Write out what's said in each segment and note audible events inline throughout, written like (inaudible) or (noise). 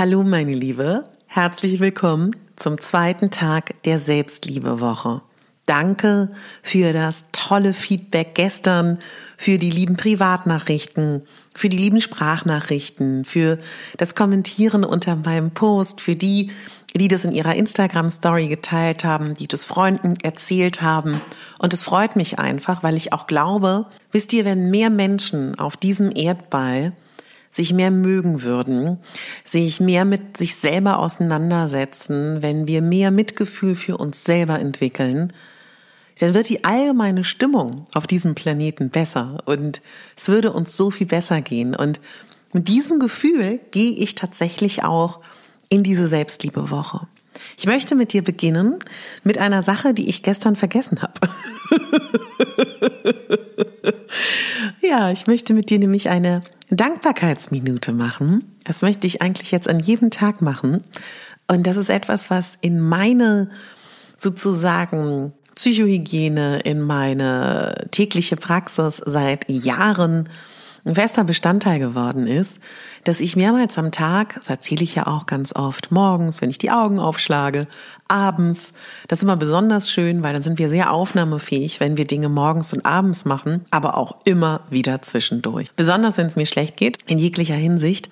Hallo meine Liebe, herzlich willkommen zum zweiten Tag der Selbstliebewoche. Danke für das tolle Feedback gestern, für die lieben Privatnachrichten, für die lieben Sprachnachrichten, für das Kommentieren unter meinem Post, für die, die das in ihrer Instagram-Story geteilt haben, die das Freunden erzählt haben. Und es freut mich einfach, weil ich auch glaube, wisst ihr, wenn mehr Menschen auf diesem Erdball sich mehr mögen würden, sich mehr mit sich selber auseinandersetzen, wenn wir mehr Mitgefühl für uns selber entwickeln, dann wird die allgemeine Stimmung auf diesem Planeten besser und es würde uns so viel besser gehen. Und mit diesem Gefühl gehe ich tatsächlich auch in diese Selbstliebewoche. Ich möchte mit dir beginnen mit einer Sache, die ich gestern vergessen habe. (laughs) ja, ich möchte mit dir nämlich eine Dankbarkeitsminute machen. Das möchte ich eigentlich jetzt an jedem Tag machen. Und das ist etwas, was in meine sozusagen Psychohygiene, in meine tägliche Praxis seit Jahren ein fester Bestandteil geworden ist, dass ich mehrmals am Tag, das erzähle ich ja auch ganz oft, morgens, wenn ich die Augen aufschlage, abends, das ist immer besonders schön, weil dann sind wir sehr aufnahmefähig, wenn wir Dinge morgens und abends machen, aber auch immer wieder zwischendurch. Besonders wenn es mir schlecht geht, in jeglicher Hinsicht.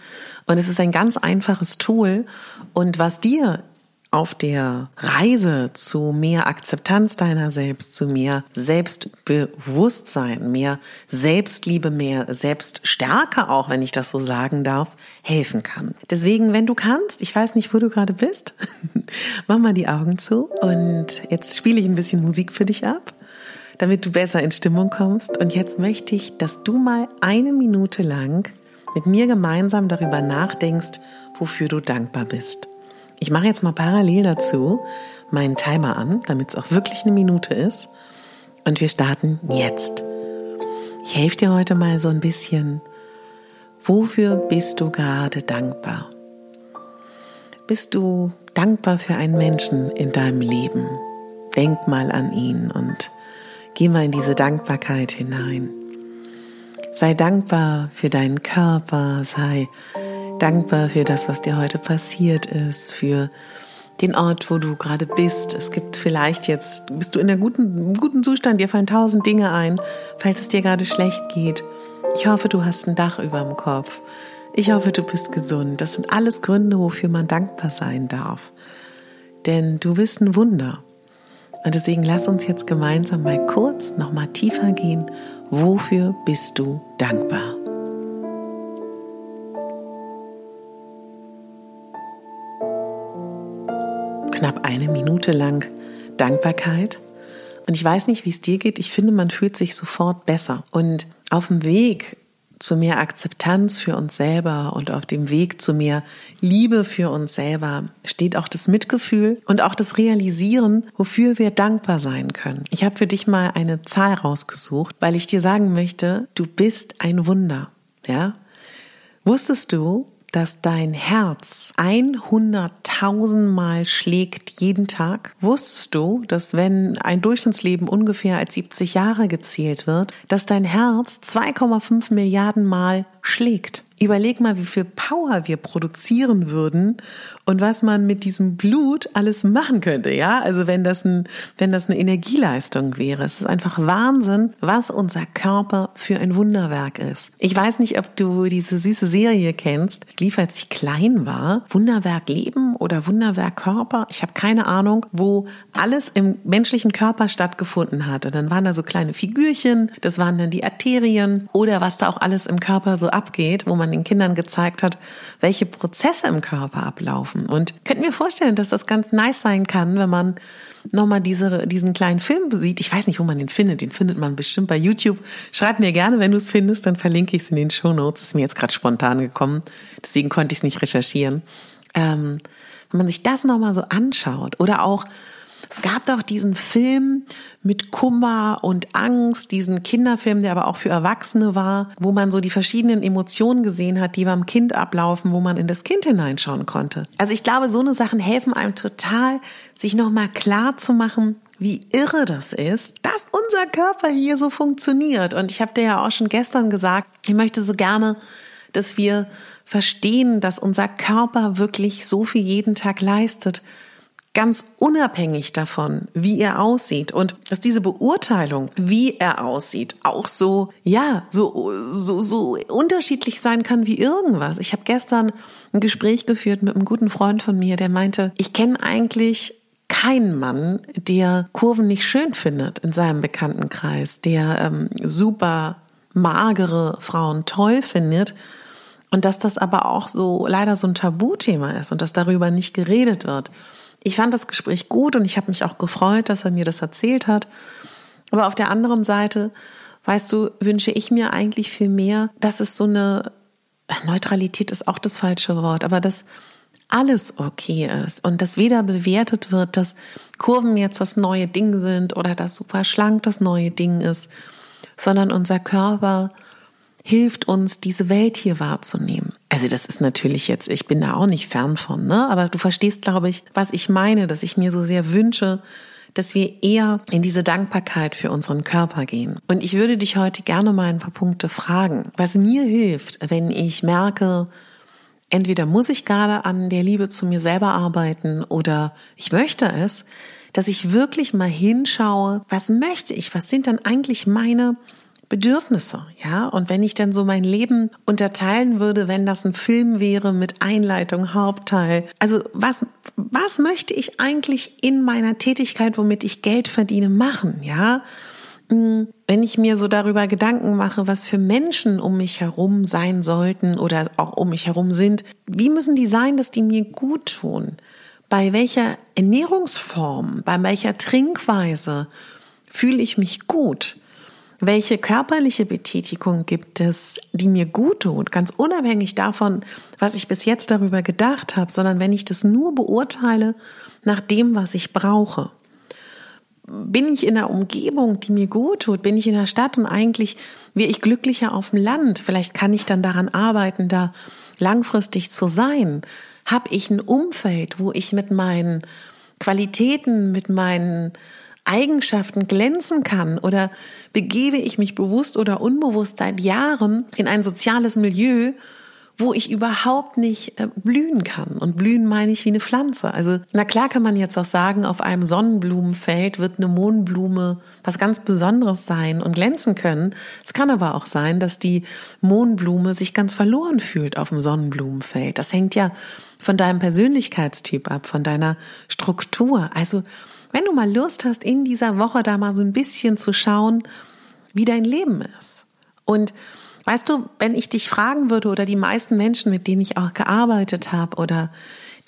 Und es ist ein ganz einfaches Tool. Und was dir auf der Reise zu mehr Akzeptanz deiner selbst, zu mehr Selbstbewusstsein, mehr Selbstliebe, mehr Selbststärke auch, wenn ich das so sagen darf, helfen kann. Deswegen, wenn du kannst, ich weiß nicht, wo du gerade bist, (laughs) mach mal die Augen zu und jetzt spiele ich ein bisschen Musik für dich ab, damit du besser in Stimmung kommst. Und jetzt möchte ich, dass du mal eine Minute lang mit mir gemeinsam darüber nachdenkst, wofür du dankbar bist. Ich mache jetzt mal parallel dazu meinen Timer an, damit es auch wirklich eine Minute ist. Und wir starten jetzt. Ich helfe dir heute mal so ein bisschen. Wofür bist du gerade dankbar? Bist du dankbar für einen Menschen in deinem Leben? Denk mal an ihn und geh mal in diese Dankbarkeit hinein. Sei dankbar für deinen Körper, sei dankbar für das, was dir heute passiert ist, für den Ort, wo du gerade bist. Es gibt vielleicht jetzt, bist du in einem guten, guten Zustand, dir fallen tausend Dinge ein, falls es dir gerade schlecht geht. Ich hoffe, du hast ein Dach über dem Kopf. Ich hoffe, du bist gesund. Das sind alles Gründe, wofür man dankbar sein darf. Denn du bist ein Wunder. Und deswegen lass uns jetzt gemeinsam mal kurz noch mal tiefer gehen. Wofür bist du dankbar? Knapp eine Minute lang Dankbarkeit. Und ich weiß nicht, wie es dir geht. Ich finde, man fühlt sich sofort besser. Und auf dem Weg zu mehr Akzeptanz für uns selber und auf dem Weg zu mehr Liebe für uns selber steht auch das Mitgefühl und auch das Realisieren, wofür wir dankbar sein können. Ich habe für dich mal eine Zahl rausgesucht, weil ich dir sagen möchte, du bist ein Wunder. Ja? Wusstest du, dass dein Herz 100.000 tausendmal schlägt jeden Tag? Wusstest du, dass wenn ein Durchschnittsleben ungefähr als 70 Jahre gezählt wird, dass dein Herz 2,5 Milliarden Mal schlägt? Überleg mal, wie viel Power wir produzieren würden und was man mit diesem Blut alles machen könnte, ja? Also wenn das ein, wenn das eine Energieleistung wäre. Es ist einfach Wahnsinn, was unser Körper für ein Wunderwerk ist. Ich weiß nicht, ob du diese süße Serie kennst. lief, als ich klein war. Wunderwerk Leben oder Wunderwerk Körper. Ich habe keine Ahnung, wo alles im menschlichen Körper stattgefunden hat. Und dann waren da so kleine Figürchen. Das waren dann die Arterien oder was da auch alles im Körper so abgeht, wo man man den Kindern gezeigt hat, welche Prozesse im Körper ablaufen. Und könnt mir vorstellen, dass das ganz nice sein kann, wenn man nochmal diese, diesen kleinen Film sieht. Ich weiß nicht, wo man den findet. Den findet man bestimmt bei YouTube. Schreib mir gerne, wenn du es findest, dann verlinke ich es in den Show Notes. Ist mir jetzt gerade spontan gekommen. Deswegen konnte ich es nicht recherchieren. Ähm, wenn man sich das nochmal so anschaut oder auch es gab doch diesen Film mit Kummer und Angst, diesen Kinderfilm, der aber auch für Erwachsene war, wo man so die verschiedenen Emotionen gesehen hat, die beim Kind ablaufen, wo man in das Kind hineinschauen konnte. Also ich glaube, so eine Sachen helfen einem total, sich nochmal klar zu machen, wie irre das ist, dass unser Körper hier so funktioniert. Und ich habe dir ja auch schon gestern gesagt, ich möchte so gerne, dass wir verstehen, dass unser Körper wirklich so viel jeden Tag leistet, ganz unabhängig davon, wie er aussieht und dass diese Beurteilung, wie er aussieht, auch so, ja, so, so, so unterschiedlich sein kann wie irgendwas. Ich habe gestern ein Gespräch geführt mit einem guten Freund von mir, der meinte, ich kenne eigentlich keinen Mann, der Kurven nicht schön findet in seinem Bekanntenkreis, der ähm, super magere Frauen toll findet. Und dass das aber auch so leider so ein Tabuthema ist und dass darüber nicht geredet wird. Ich fand das Gespräch gut und ich habe mich auch gefreut, dass er mir das erzählt hat. Aber auf der anderen Seite, weißt du, wünsche ich mir eigentlich viel mehr, dass es so eine Neutralität ist auch das falsche Wort, aber dass alles okay ist und dass weder bewertet wird, dass Kurven jetzt das neue Ding sind oder dass super schlank das neue Ding ist, sondern unser Körper hilft uns, diese Welt hier wahrzunehmen. Also das ist natürlich jetzt, ich bin da auch nicht fern von, ne? Aber du verstehst, glaube ich, was ich meine, dass ich mir so sehr wünsche, dass wir eher in diese Dankbarkeit für unseren Körper gehen. Und ich würde dich heute gerne mal ein paar Punkte fragen, was mir hilft, wenn ich merke, entweder muss ich gerade an der Liebe zu mir selber arbeiten oder ich möchte es, dass ich wirklich mal hinschaue, was möchte ich, was sind dann eigentlich meine Bedürfnisse, ja. Und wenn ich dann so mein Leben unterteilen würde, wenn das ein Film wäre mit Einleitung, Hauptteil. Also was, was möchte ich eigentlich in meiner Tätigkeit, womit ich Geld verdiene, machen, ja? Hm, wenn ich mir so darüber Gedanken mache, was für Menschen um mich herum sein sollten oder auch um mich herum sind, wie müssen die sein, dass die mir gut tun? Bei welcher Ernährungsform, bei welcher Trinkweise fühle ich mich gut? Welche körperliche Betätigung gibt es, die mir gut tut, ganz unabhängig davon, was ich bis jetzt darüber gedacht habe, sondern wenn ich das nur beurteile nach dem, was ich brauche. Bin ich in einer Umgebung, die mir gut tut? Bin ich in der Stadt und eigentlich wäre ich glücklicher auf dem Land? Vielleicht kann ich dann daran arbeiten, da langfristig zu sein. Habe ich ein Umfeld, wo ich mit meinen Qualitäten, mit meinen Eigenschaften glänzen kann oder begebe ich mich bewusst oder unbewusst seit Jahren in ein soziales Milieu, wo ich überhaupt nicht äh, blühen kann. Und blühen meine ich wie eine Pflanze. Also, na klar kann man jetzt auch sagen, auf einem Sonnenblumenfeld wird eine Mohnblume was ganz Besonderes sein und glänzen können. Es kann aber auch sein, dass die Mohnblume sich ganz verloren fühlt auf dem Sonnenblumenfeld. Das hängt ja von deinem Persönlichkeitstyp ab, von deiner Struktur. Also, wenn du mal Lust hast, in dieser Woche da mal so ein bisschen zu schauen, wie dein Leben ist. Und weißt du, wenn ich dich fragen würde oder die meisten Menschen, mit denen ich auch gearbeitet habe oder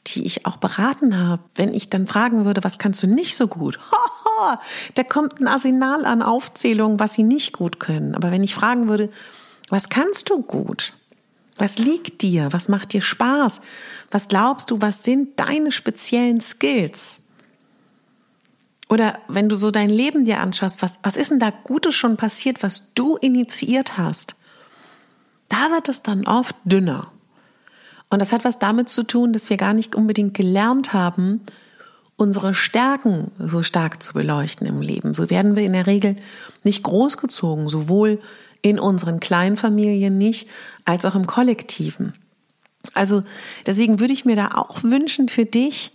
die ich auch beraten habe, wenn ich dann fragen würde, was kannst du nicht so gut? (laughs) da kommt ein Arsenal an Aufzählungen, was sie nicht gut können. Aber wenn ich fragen würde, was kannst du gut? Was liegt dir? Was macht dir Spaß? Was glaubst du, was sind deine speziellen Skills? Oder wenn du so dein Leben dir anschaust, was, was ist denn da Gutes schon passiert, was du initiiert hast? Da wird es dann oft dünner. Und das hat was damit zu tun, dass wir gar nicht unbedingt gelernt haben, unsere Stärken so stark zu beleuchten im Leben. So werden wir in der Regel nicht großgezogen, sowohl in unseren kleinen Familien nicht, als auch im Kollektiven. Also deswegen würde ich mir da auch wünschen für dich,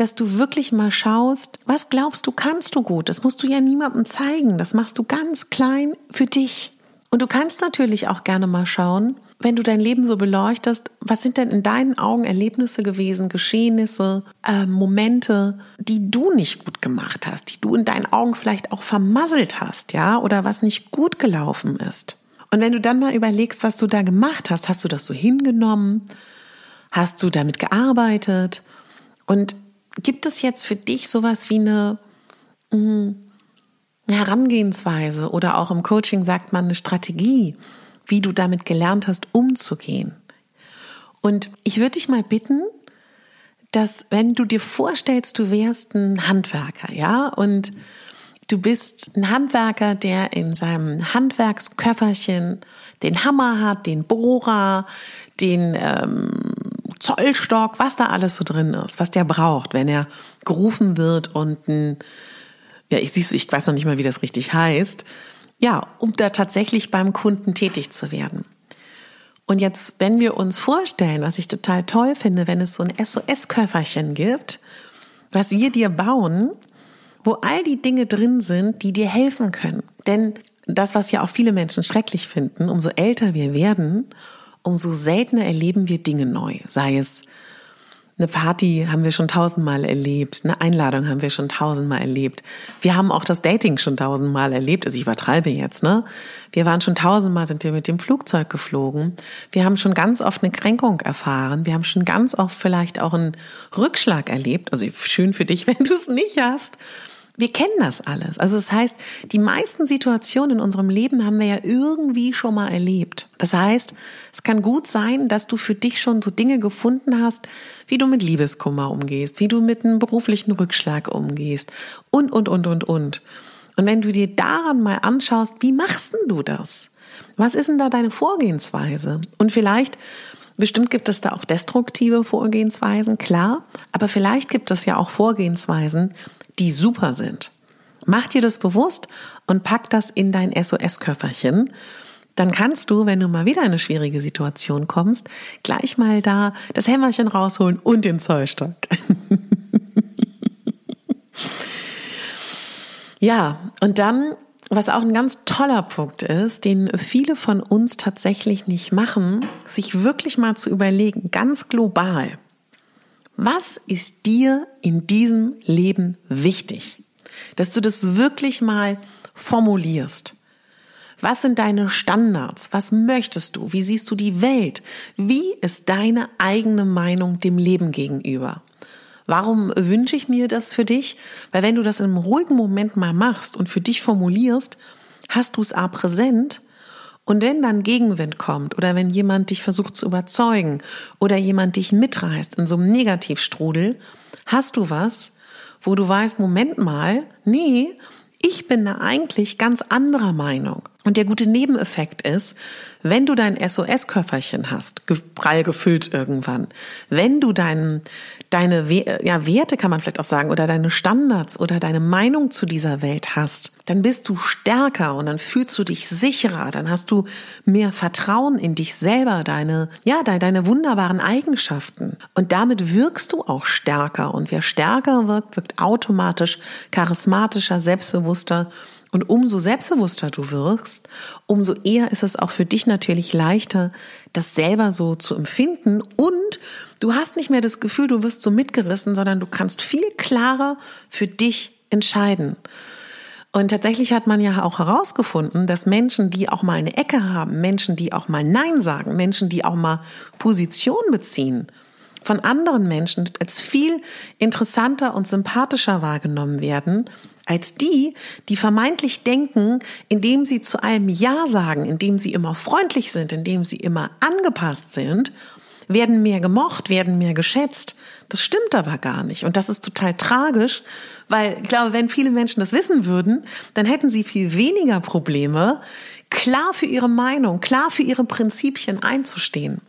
dass du wirklich mal schaust, was glaubst du, kannst du gut? Das musst du ja niemandem zeigen. Das machst du ganz klein für dich. Und du kannst natürlich auch gerne mal schauen, wenn du dein Leben so beleuchtest, was sind denn in deinen Augen Erlebnisse gewesen, Geschehnisse, äh, Momente, die du nicht gut gemacht hast, die du in deinen Augen vielleicht auch vermasselt hast, ja, oder was nicht gut gelaufen ist. Und wenn du dann mal überlegst, was du da gemacht hast, hast du das so hingenommen? Hast du damit gearbeitet? Und gibt es jetzt für dich sowas wie eine mh, Herangehensweise oder auch im Coaching sagt man eine Strategie, wie du damit gelernt hast, umzugehen. Und ich würde dich mal bitten, dass wenn du dir vorstellst, du wärst ein Handwerker, ja, und du bist ein Handwerker, der in seinem Handwerksköfferchen den Hammer hat, den Bohrer, den ähm, Zollstock, was da alles so drin ist, was der braucht, wenn er gerufen wird und ein, ja, ich siehst du, ich weiß noch nicht mal, wie das richtig heißt, ja, um da tatsächlich beim Kunden tätig zu werden. Und jetzt, wenn wir uns vorstellen, was ich total toll finde, wenn es so ein SOS-Köfferchen gibt, was wir dir bauen, wo all die Dinge drin sind, die dir helfen können. Denn das, was ja auch viele Menschen schrecklich finden, umso älter wir werden, umso seltener erleben wir Dinge neu. Sei es eine Party haben wir schon tausendmal erlebt, eine Einladung haben wir schon tausendmal erlebt. Wir haben auch das Dating schon tausendmal erlebt. Also ich übertreibe jetzt, ne? Wir waren schon tausendmal, sind wir mit dem Flugzeug geflogen. Wir haben schon ganz oft eine Kränkung erfahren. Wir haben schon ganz oft vielleicht auch einen Rückschlag erlebt. Also schön für dich, (laughs) wenn du es nicht hast. Wir kennen das alles. Also das heißt, die meisten Situationen in unserem Leben haben wir ja irgendwie schon mal erlebt. Das heißt, es kann gut sein, dass du für dich schon so Dinge gefunden hast, wie du mit Liebeskummer umgehst, wie du mit einem beruflichen Rückschlag umgehst und, und, und, und, und. Und wenn du dir daran mal anschaust, wie machst denn du das? Was ist denn da deine Vorgehensweise? Und vielleicht Bestimmt gibt es da auch destruktive Vorgehensweisen, klar, aber vielleicht gibt es ja auch Vorgehensweisen, die super sind. Mach dir das bewusst und pack das in dein SOS-Köfferchen. Dann kannst du, wenn du mal wieder in eine schwierige Situation kommst, gleich mal da das Hämmerchen rausholen und den Zollstock. (laughs) ja, und dann, was auch ein ganz toller Punkt ist, den viele von uns tatsächlich nicht machen, sich wirklich mal zu überlegen, ganz global, was ist dir in diesem Leben wichtig? Dass du das wirklich mal formulierst. Was sind deine Standards? Was möchtest du? Wie siehst du die Welt? Wie ist deine eigene Meinung dem Leben gegenüber? Warum wünsche ich mir das für dich? Weil wenn du das in einem ruhigen Moment mal machst und für dich formulierst, hast du es A präsent und wenn dann Gegenwind kommt oder wenn jemand dich versucht zu überzeugen oder jemand dich mitreißt in so einem Negativstrudel, hast du was, wo du weißt, Moment mal, nee, ich bin da eigentlich ganz anderer Meinung. Und der gute Nebeneffekt ist, wenn du dein SOS-Köfferchen hast, prall gefüllt irgendwann, wenn du dein, deine ja, Werte, kann man vielleicht auch sagen, oder deine Standards oder deine Meinung zu dieser Welt hast, dann bist du stärker und dann fühlst du dich sicherer, dann hast du mehr Vertrauen in dich selber, deine, ja, deine, deine wunderbaren Eigenschaften. Und damit wirkst du auch stärker. Und wer stärker wirkt, wirkt automatisch charismatischer, selbstbewusster und umso selbstbewusster du wirkst, umso eher ist es auch für dich natürlich leichter, das selber so zu empfinden und du hast nicht mehr das Gefühl, du wirst so mitgerissen, sondern du kannst viel klarer für dich entscheiden. Und tatsächlich hat man ja auch herausgefunden, dass Menschen, die auch mal eine Ecke haben, Menschen, die auch mal Nein sagen, Menschen, die auch mal Position beziehen, von anderen Menschen als viel interessanter und sympathischer wahrgenommen werden, als die, die vermeintlich denken, indem sie zu allem Ja sagen, indem sie immer freundlich sind, indem sie immer angepasst sind, werden mehr gemocht, werden mehr geschätzt. Das stimmt aber gar nicht. Und das ist total tragisch, weil ich glaube, wenn viele Menschen das wissen würden, dann hätten sie viel weniger Probleme, klar für ihre Meinung, klar für ihre Prinzipien einzustehen.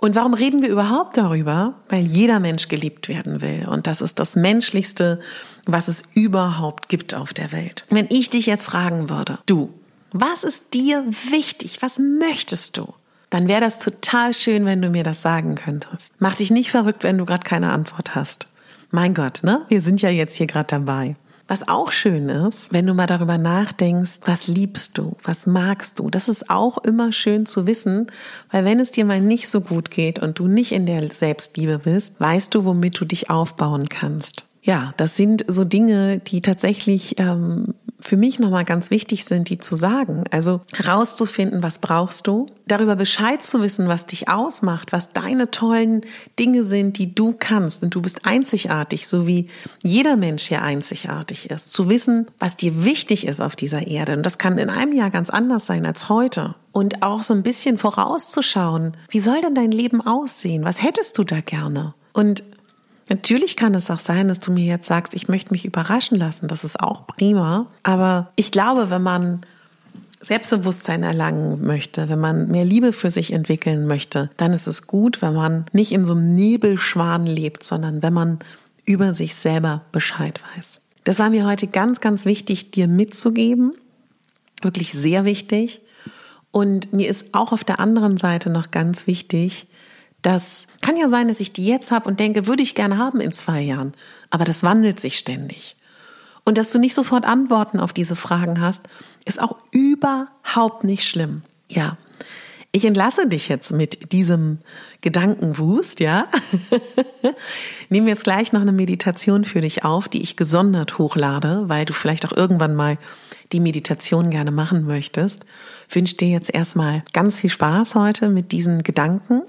Und warum reden wir überhaupt darüber? Weil jeder Mensch geliebt werden will. Und das ist das Menschlichste, was es überhaupt gibt auf der Welt. Wenn ich dich jetzt fragen würde, du, was ist dir wichtig? Was möchtest du? Dann wäre das total schön, wenn du mir das sagen könntest. Mach dich nicht verrückt, wenn du gerade keine Antwort hast. Mein Gott, ne? Wir sind ja jetzt hier gerade dabei. Was auch schön ist, wenn du mal darüber nachdenkst, was liebst du, was magst du. Das ist auch immer schön zu wissen, weil wenn es dir mal nicht so gut geht und du nicht in der Selbstliebe bist, weißt du, womit du dich aufbauen kannst. Ja, das sind so Dinge, die tatsächlich ähm, für mich nochmal ganz wichtig sind, die zu sagen. Also herauszufinden, was brauchst du, darüber Bescheid zu wissen, was dich ausmacht, was deine tollen Dinge sind, die du kannst. Und du bist einzigartig, so wie jeder Mensch hier einzigartig ist. Zu wissen, was dir wichtig ist auf dieser Erde. Und das kann in einem Jahr ganz anders sein als heute. Und auch so ein bisschen vorauszuschauen, wie soll denn dein Leben aussehen? Was hättest du da gerne? Und Natürlich kann es auch sein, dass du mir jetzt sagst, ich möchte mich überraschen lassen. Das ist auch prima. Aber ich glaube, wenn man Selbstbewusstsein erlangen möchte, wenn man mehr Liebe für sich entwickeln möchte, dann ist es gut, wenn man nicht in so einem Nebelschwan lebt, sondern wenn man über sich selber Bescheid weiß. Das war mir heute ganz, ganz wichtig, dir mitzugeben. Wirklich sehr wichtig. Und mir ist auch auf der anderen Seite noch ganz wichtig, das kann ja sein, dass ich die jetzt habe und denke, würde ich gerne haben in zwei Jahren. Aber das wandelt sich ständig. Und dass du nicht sofort Antworten auf diese Fragen hast, ist auch überhaupt nicht schlimm. Ja. Ich entlasse dich jetzt mit diesem Gedankenwust, ja. (laughs) Nehmen wir jetzt gleich noch eine Meditation für dich auf, die ich gesondert hochlade, weil du vielleicht auch irgendwann mal die Meditation gerne machen möchtest. Ich wünsche dir jetzt erstmal ganz viel Spaß heute mit diesen Gedanken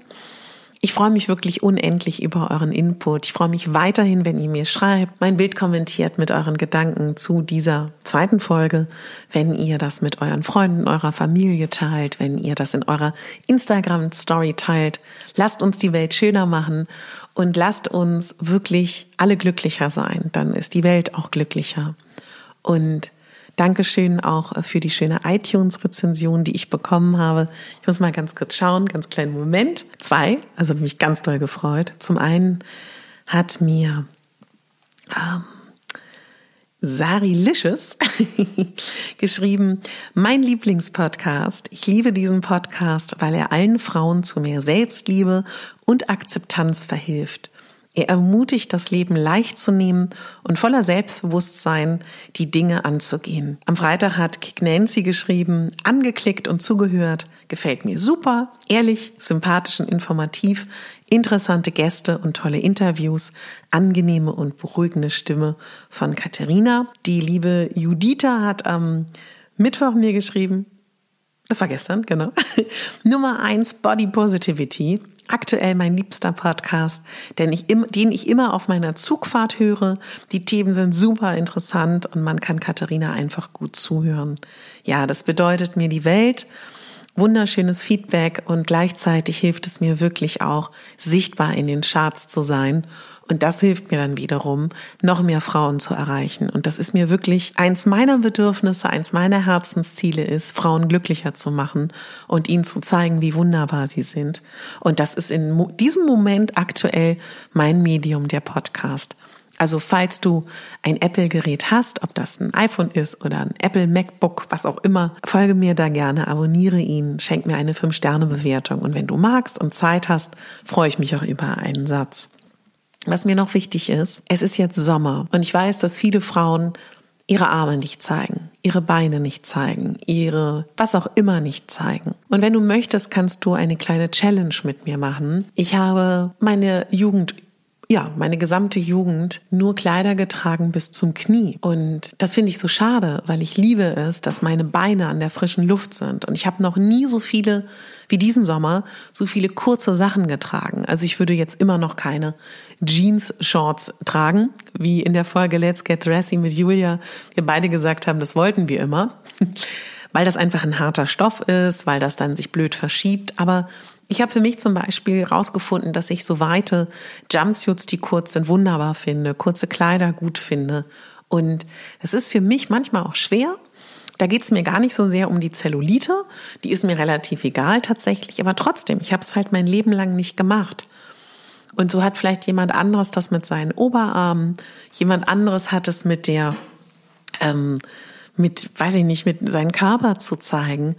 ich freue mich wirklich unendlich über euren Input. Ich freue mich weiterhin, wenn ihr mir schreibt, mein Bild kommentiert mit euren Gedanken zu dieser zweiten Folge, wenn ihr das mit euren Freunden, eurer Familie teilt, wenn ihr das in eurer Instagram-Story teilt. Lasst uns die Welt schöner machen und lasst uns wirklich alle glücklicher sein. Dann ist die Welt auch glücklicher. Und Dankeschön auch für die schöne iTunes-Rezension, die ich bekommen habe. Ich muss mal ganz kurz schauen, ganz kleinen Moment. Zwei, also mich ganz doll gefreut. Zum einen hat mir ähm, Sari Licious (laughs) geschrieben, mein Lieblingspodcast. Ich liebe diesen Podcast, weil er allen Frauen zu mehr Selbstliebe und Akzeptanz verhilft. Er ermutigt, das Leben leicht zu nehmen und voller Selbstbewusstsein die Dinge anzugehen. Am Freitag hat Kick Nancy geschrieben, angeklickt und zugehört, gefällt mir super, ehrlich, sympathisch und informativ, interessante Gäste und tolle Interviews, angenehme und beruhigende Stimme von Katharina. Die liebe Judita hat am Mittwoch mir geschrieben, das war gestern, genau. (laughs) Nummer eins Body Positivity aktuell mein liebster Podcast, den ich, im, den ich immer auf meiner Zugfahrt höre. Die Themen sind super interessant und man kann Katharina einfach gut zuhören. Ja, das bedeutet mir die Welt. Wunderschönes Feedback und gleichzeitig hilft es mir wirklich auch, sichtbar in den Charts zu sein und das hilft mir dann wiederum, noch mehr Frauen zu erreichen. Und das ist mir wirklich eins meiner Bedürfnisse, eins meiner Herzensziele ist, Frauen glücklicher zu machen und ihnen zu zeigen, wie wunderbar sie sind. Und das ist in diesem Moment aktuell mein Medium, der Podcast. Also falls du ein Apple-Gerät hast, ob das ein iPhone ist oder ein Apple MacBook, was auch immer, folge mir da gerne, abonniere ihn, schenk mir eine 5-Sterne-Bewertung. Und wenn du magst und Zeit hast, freue ich mich auch über einen Satz. Was mir noch wichtig ist, es ist jetzt Sommer und ich weiß, dass viele Frauen ihre Arme nicht zeigen, ihre Beine nicht zeigen, ihre was auch immer nicht zeigen. Und wenn du möchtest, kannst du eine kleine Challenge mit mir machen. Ich habe meine Jugend ja, meine gesamte Jugend nur Kleider getragen bis zum Knie. Und das finde ich so schade, weil ich liebe es, dass meine Beine an der frischen Luft sind. Und ich habe noch nie so viele, wie diesen Sommer, so viele kurze Sachen getragen. Also ich würde jetzt immer noch keine Jeans-Shorts tragen, wie in der Folge Let's Get Dressy mit Julia wir beide gesagt haben, das wollten wir immer. (laughs) weil das einfach ein harter Stoff ist, weil das dann sich blöd verschiebt. Aber ich habe für mich zum Beispiel rausgefunden, dass ich so weite Jumpsuits, die kurz sind, wunderbar finde, kurze Kleider gut finde. Und es ist für mich manchmal auch schwer, Da geht es mir gar nicht so sehr um die Zellulite, die ist mir relativ egal tatsächlich, aber trotzdem, ich habe es halt mein Leben lang nicht gemacht. Und so hat vielleicht jemand anderes das mit seinen Oberarmen, jemand anderes hat es mit der, ähm, mit, weiß ich nicht, mit seinem Körper zu zeigen.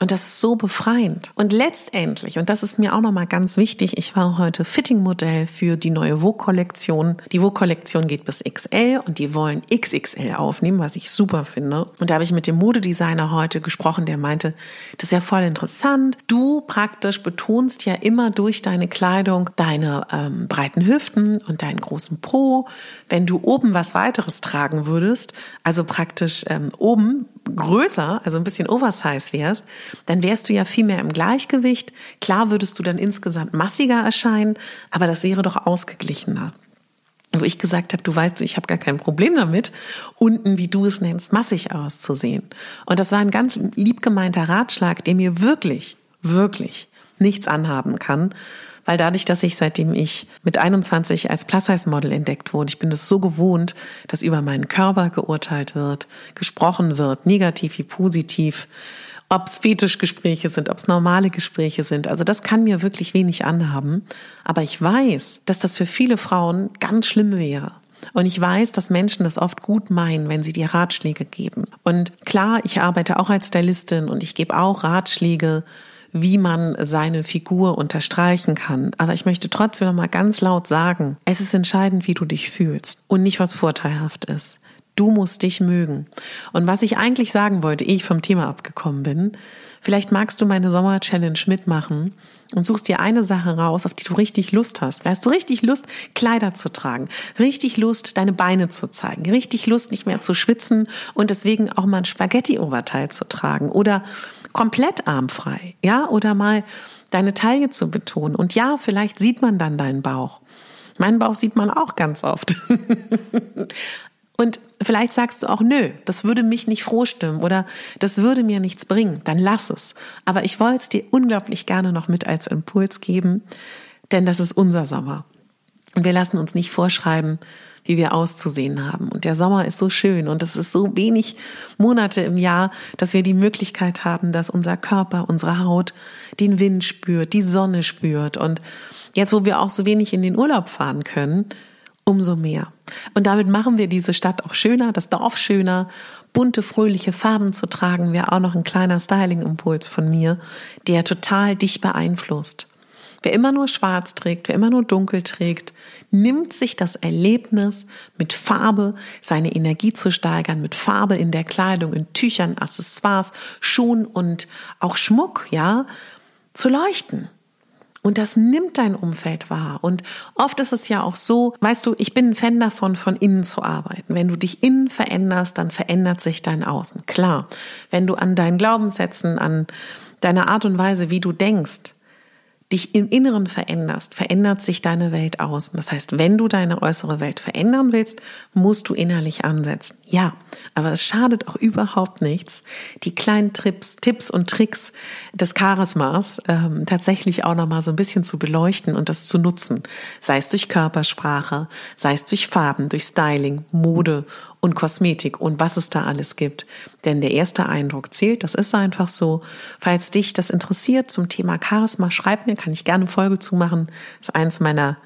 Und das ist so befreiend. Und letztendlich, und das ist mir auch nochmal ganz wichtig, ich war heute Fitting-Modell für die neue Vogue-Kollektion. Die Vogue-Kollektion geht bis XL und die wollen XXL aufnehmen, was ich super finde. Und da habe ich mit dem Modedesigner heute gesprochen, der meinte, das ist ja voll interessant. Du praktisch betonst ja immer durch deine Kleidung deine ähm, breiten Hüften und deinen großen Po. Wenn du oben was weiteres tragen würdest, also praktisch ähm, oben größer, also ein bisschen oversize wärst, dann wärst du ja viel mehr im Gleichgewicht. Klar würdest du dann insgesamt massiger erscheinen, aber das wäre doch ausgeglichener. Wo ich gesagt habe, du weißt, ich habe gar kein Problem damit, unten, wie du es nennst, massig auszusehen. Und das war ein ganz lieb gemeinter Ratschlag, der mir wirklich, wirklich nichts anhaben kann, weil dadurch, dass ich seitdem ich mit 21 als Plus-Size-Model entdeckt wurde, ich bin es so gewohnt, dass über meinen Körper geurteilt wird, gesprochen wird, negativ wie positiv, ob es Fetischgespräche sind, ob es normale Gespräche sind. Also das kann mir wirklich wenig anhaben. Aber ich weiß, dass das für viele Frauen ganz schlimm wäre. Und ich weiß, dass Menschen das oft gut meinen, wenn sie dir Ratschläge geben. Und klar, ich arbeite auch als Stylistin und ich gebe auch Ratschläge wie man seine Figur unterstreichen kann. Aber ich möchte trotzdem noch mal ganz laut sagen, es ist entscheidend, wie du dich fühlst und nicht, was vorteilhaft ist. Du musst dich mögen. Und was ich eigentlich sagen wollte, ehe ich vom Thema abgekommen bin, vielleicht magst du meine Sommer-Challenge mitmachen und suchst dir eine Sache raus, auf die du richtig Lust hast. Hast du richtig Lust, Kleider zu tragen, richtig Lust, deine Beine zu zeigen, richtig Lust, nicht mehr zu schwitzen und deswegen auch mal ein Spaghetti-Oberteil zu tragen oder komplett armfrei, ja, oder mal deine Taille zu betonen. Und ja, vielleicht sieht man dann deinen Bauch. Meinen Bauch sieht man auch ganz oft. (laughs) Und vielleicht sagst du auch, nö, das würde mich nicht frohstimmen oder das würde mir nichts bringen, dann lass es. Aber ich wollte es dir unglaublich gerne noch mit als Impuls geben, denn das ist unser Sommer. Und wir lassen uns nicht vorschreiben, wie wir auszusehen haben. Und der Sommer ist so schön und es ist so wenig Monate im Jahr, dass wir die Möglichkeit haben, dass unser Körper, unsere Haut den Wind spürt, die Sonne spürt. Und jetzt, wo wir auch so wenig in den Urlaub fahren können, umso mehr. Und damit machen wir diese Stadt auch schöner, das Dorf schöner, bunte, fröhliche Farben zu tragen, wäre auch noch ein kleiner Styling-Impuls von mir, der total dich beeinflusst. Wer immer nur schwarz trägt, wer immer nur dunkel trägt, nimmt sich das Erlebnis, mit Farbe seine Energie zu steigern, mit Farbe in der Kleidung, in Tüchern, Accessoires, Schuhen und auch Schmuck, ja, zu leuchten. Und das nimmt dein Umfeld wahr. Und oft ist es ja auch so, weißt du, ich bin ein Fan davon, von innen zu arbeiten. Wenn du dich innen veränderst, dann verändert sich dein Außen. Klar. Wenn du an deinen Glaubenssätzen, an deiner Art und Weise, wie du denkst, dich im Inneren veränderst, verändert sich deine Welt außen. Das heißt, wenn du deine äußere Welt verändern willst, musst du innerlich ansetzen. Ja, aber es schadet auch überhaupt nichts, die kleinen Trips, Tipps und Tricks des Charismas ähm, tatsächlich auch nochmal so ein bisschen zu beleuchten und das zu nutzen. Sei es durch Körpersprache, sei es durch Farben, durch Styling, Mode und Kosmetik und was es da alles gibt. Denn der erste Eindruck zählt, das ist einfach so. Falls dich das interessiert zum Thema Charisma, schreib mir, kann ich gerne eine Folge zumachen. Das ist eins meiner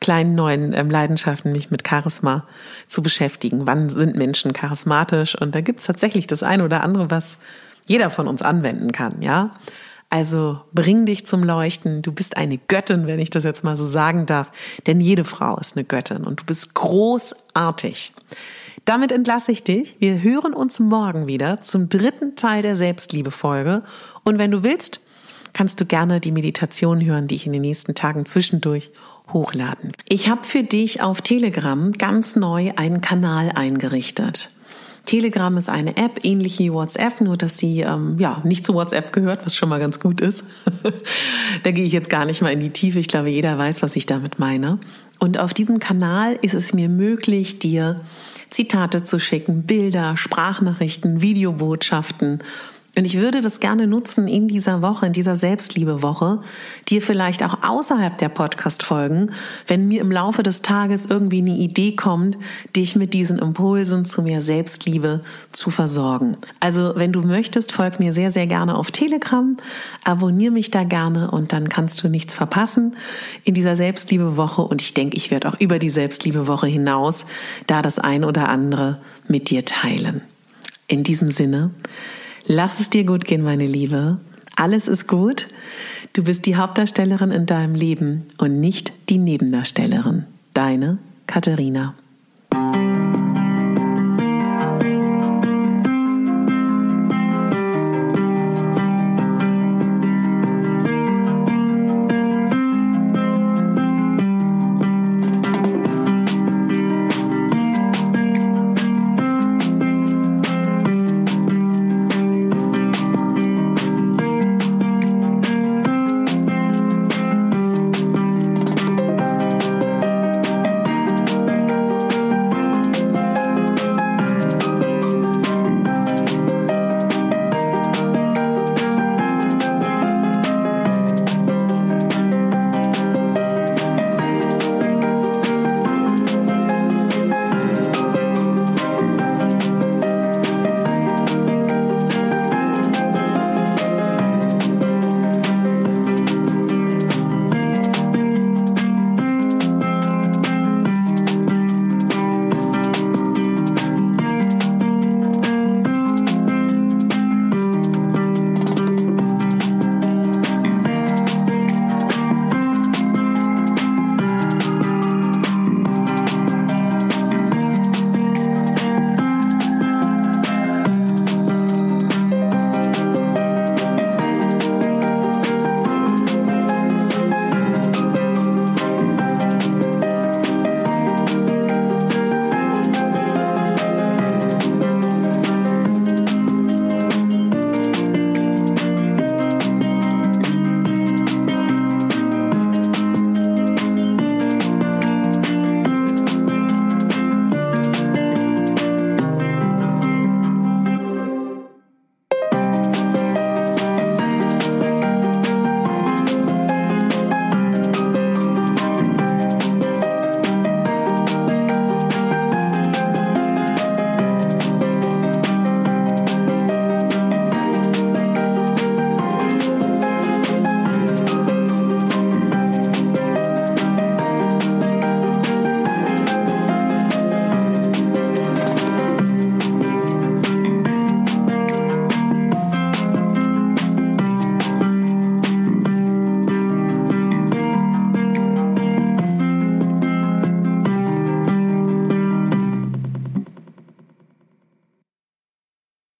kleinen neuen ähm, Leidenschaften, mich mit Charisma zu beschäftigen. Wann sind Menschen charismatisch? Und da gibt's tatsächlich das eine oder andere, was jeder von uns anwenden kann, ja. Also bring dich zum Leuchten. Du bist eine Göttin, wenn ich das jetzt mal so sagen darf. Denn jede Frau ist eine Göttin und du bist großartig. Damit entlasse ich dich. Wir hören uns morgen wieder zum dritten Teil der Selbstliebe-Folge. Und wenn du willst, kannst du gerne die Meditation hören, die ich in den nächsten Tagen zwischendurch hochladen. Ich habe für dich auf Telegram ganz neu einen Kanal eingerichtet. Telegram ist eine App, ähnlich wie WhatsApp, nur dass sie ähm, ja nicht zu WhatsApp gehört, was schon mal ganz gut ist. (laughs) da gehe ich jetzt gar nicht mal in die Tiefe. Ich glaube, jeder weiß, was ich damit meine. Und auf diesem Kanal ist es mir möglich, dir Zitate zu schicken, Bilder, Sprachnachrichten, Videobotschaften, Und ich würde das gerne nutzen in dieser Woche, in dieser Selbstliebewoche, dir vielleicht auch außerhalb der Podcast-Folgen, wenn mir im Laufe des Tages irgendwie eine Idee kommt, dich mit diesen Impulsen zu mehr Selbstliebe zu versorgen. Also wenn du möchtest, folg mir sehr, sehr gerne auf Telegram, abonniere mich da gerne und dann kannst du nichts verpassen in dieser Selbstliebewoche. Und ich denke, ich werde auch über die Selbstliebewoche hinaus da das ein oder andere mit dir teilen. In diesem Sinne, Lass es dir gut gehen, meine Liebe. Alles ist gut. Du bist die Hauptdarstellerin in deinem Leben und nicht die Nebendarstellerin. Deine Katharina.